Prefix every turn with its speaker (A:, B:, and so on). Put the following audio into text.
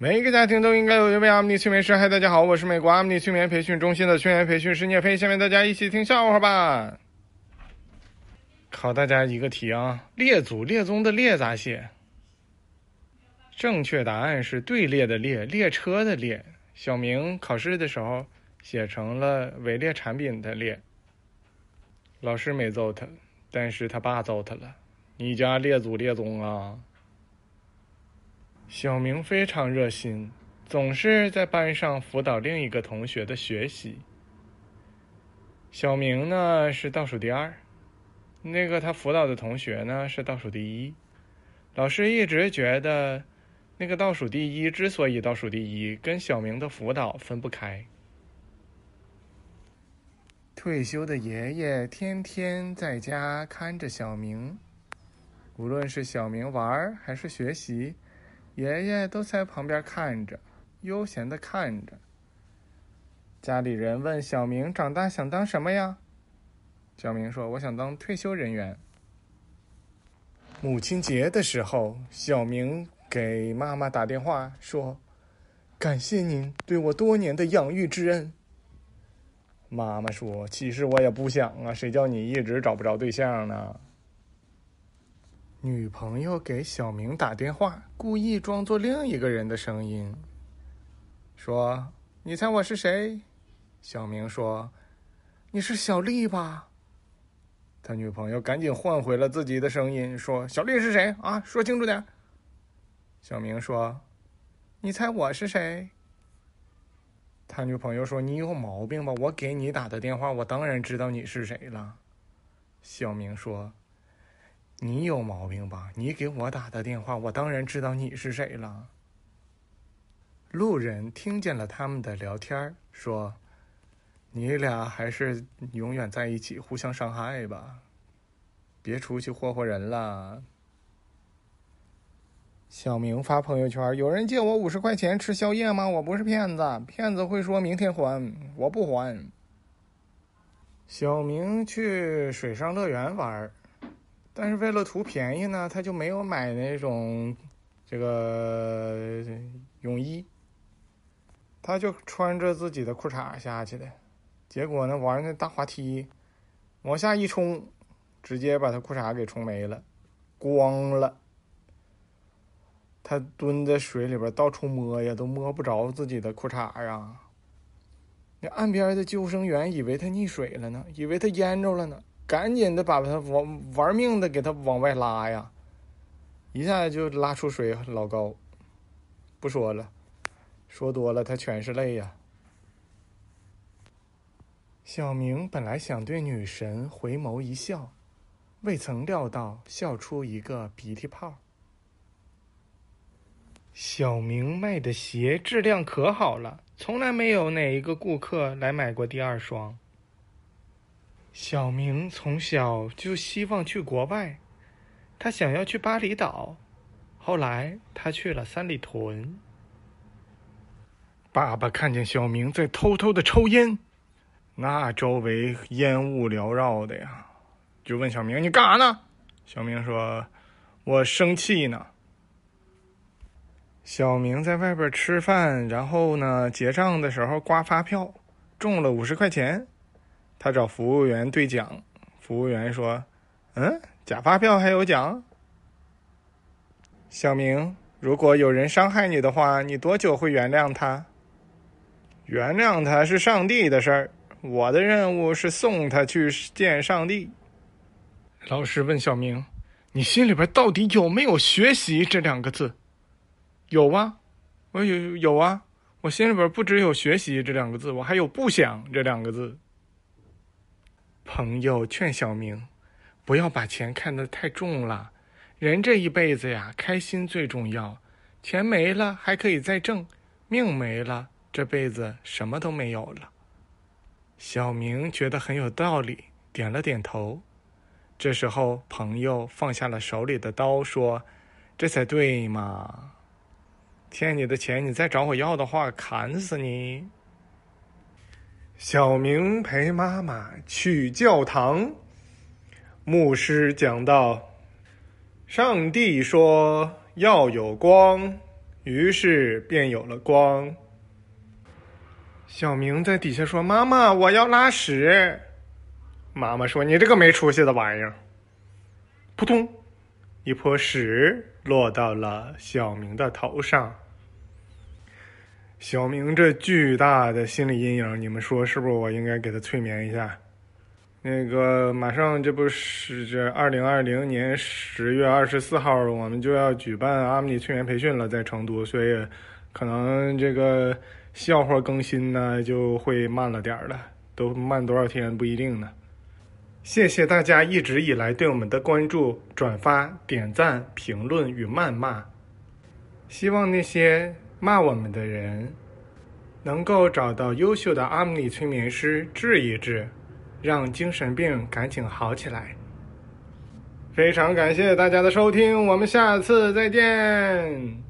A: 每一个家庭都应该有一位阿米尼催眠师。嗨，大家好，我是美国阿米尼催眠培训中心的催眠培训师聂飞。下面大家一起听笑话吧。考大家一个题啊，列祖列宗的列咋写？正确答案是队列的列，列车的列。小明考试的时候写成了伪劣产品的劣。老师没揍他，但是他爸揍他了。你家列祖列宗啊！小明非常热心，总是在班上辅导另一个同学的学习。小明呢是倒数第二，那个他辅导的同学呢是倒数第一。老师一直觉得，那个倒数第一之所以倒数第一，跟小明的辅导分不开。退休的爷爷天天在家看着小明，无论是小明玩还是学习。爷爷都在旁边看着，悠闲的看着。家里人问小明：“长大想当什么呀？”小明说：“我想当退休人员。”母亲节的时候，小明给妈妈打电话说：“感谢您对我多年的养育之恩。”妈妈说：“其实我也不想啊，谁叫你一直找不着对象呢？”女朋友给小明打电话，故意装作另一个人的声音，说：“你猜我是谁？”小明说：“你是小丽吧？”他女朋友赶紧换回了自己的声音，说：“小丽是谁啊？说清楚点。”小明说：“你猜我是谁？”他女朋友说：“你有毛病吧？我给你打的电话，我当然知道你是谁了。”小明说。你有毛病吧？你给我打的电话，我当然知道你是谁了。路人听见了他们的聊天，说：“你俩还是永远在一起，互相伤害吧，别出去霍霍人了。”小明发朋友圈：“有人借我五十块钱吃宵夜吗？我不是骗子，骗子会说明天还，我不还。”小明去水上乐园玩。但是为了图便宜呢，他就没有买那种这个泳衣，他就穿着自己的裤衩下去的，结果呢，玩那大滑梯，往下一冲，直接把他裤衩给冲没了，光了。他蹲在水里边到处摸呀，都摸不着自己的裤衩呀。那岸边的救生员以为他溺水了呢，以为他淹着了呢。赶紧的把他玩玩命的给他往外拉呀，一下就拉出水老高。不说了，说多了他全是泪呀。小明本来想对女神回眸一笑，未曾料到笑出一个鼻涕泡。小明卖的鞋质量可好了，从来没有哪一个顾客来买过第二双。小明从小就希望去国外，他想要去巴厘岛，后来他去了三里屯。爸爸看见小明在偷偷的抽烟，那周围烟雾缭绕的呀，就问小明：“你干啥呢？”小明说：“我生气呢。”小明在外边吃饭，然后呢，结账的时候刮发票，中了五十块钱。他找服务员兑奖，服务员说：“嗯，假发票还有奖。”小明，如果有人伤害你的话，你多久会原谅他？原谅他是上帝的事儿，我的任务是送他去见上帝。老师问小明：“你心里边到底有没有学习这两个字？”有啊，我有有啊，我心里边不只有学习这两个字，我还有不想这两个字。朋友劝小明，不要把钱看得太重了。人这一辈子呀，开心最重要。钱没了还可以再挣，命没了，这辈子什么都没有了。小明觉得很有道理，点了点头。这时候，朋友放下了手里的刀，说：“这才对嘛！欠你的钱，你再找我要的话，砍死你。”小明陪妈妈去教堂，牧师讲道：“上帝说要有光，于是便有了光。小明在底下说：“妈妈，我要拉屎。”妈妈说：“你这个没出息的玩意儿！”扑通，一泼屎落到了小明的头上。小明这巨大的心理阴影，你们说是不是？我应该给他催眠一下。那个马上这不是这二零二零年十月二十四号，我们就要举办阿米尼催眠培训了，在成都，所以可能这个笑话更新呢就会慢了点儿了，都慢多少天不一定呢。谢谢大家一直以来对我们的关注、转发、点赞、评论与谩骂，希望那些。骂我们的人能够找到优秀的阿姆尼催眠师治一治，让精神病赶紧好起来。非常感谢大家的收听，我们下次再见。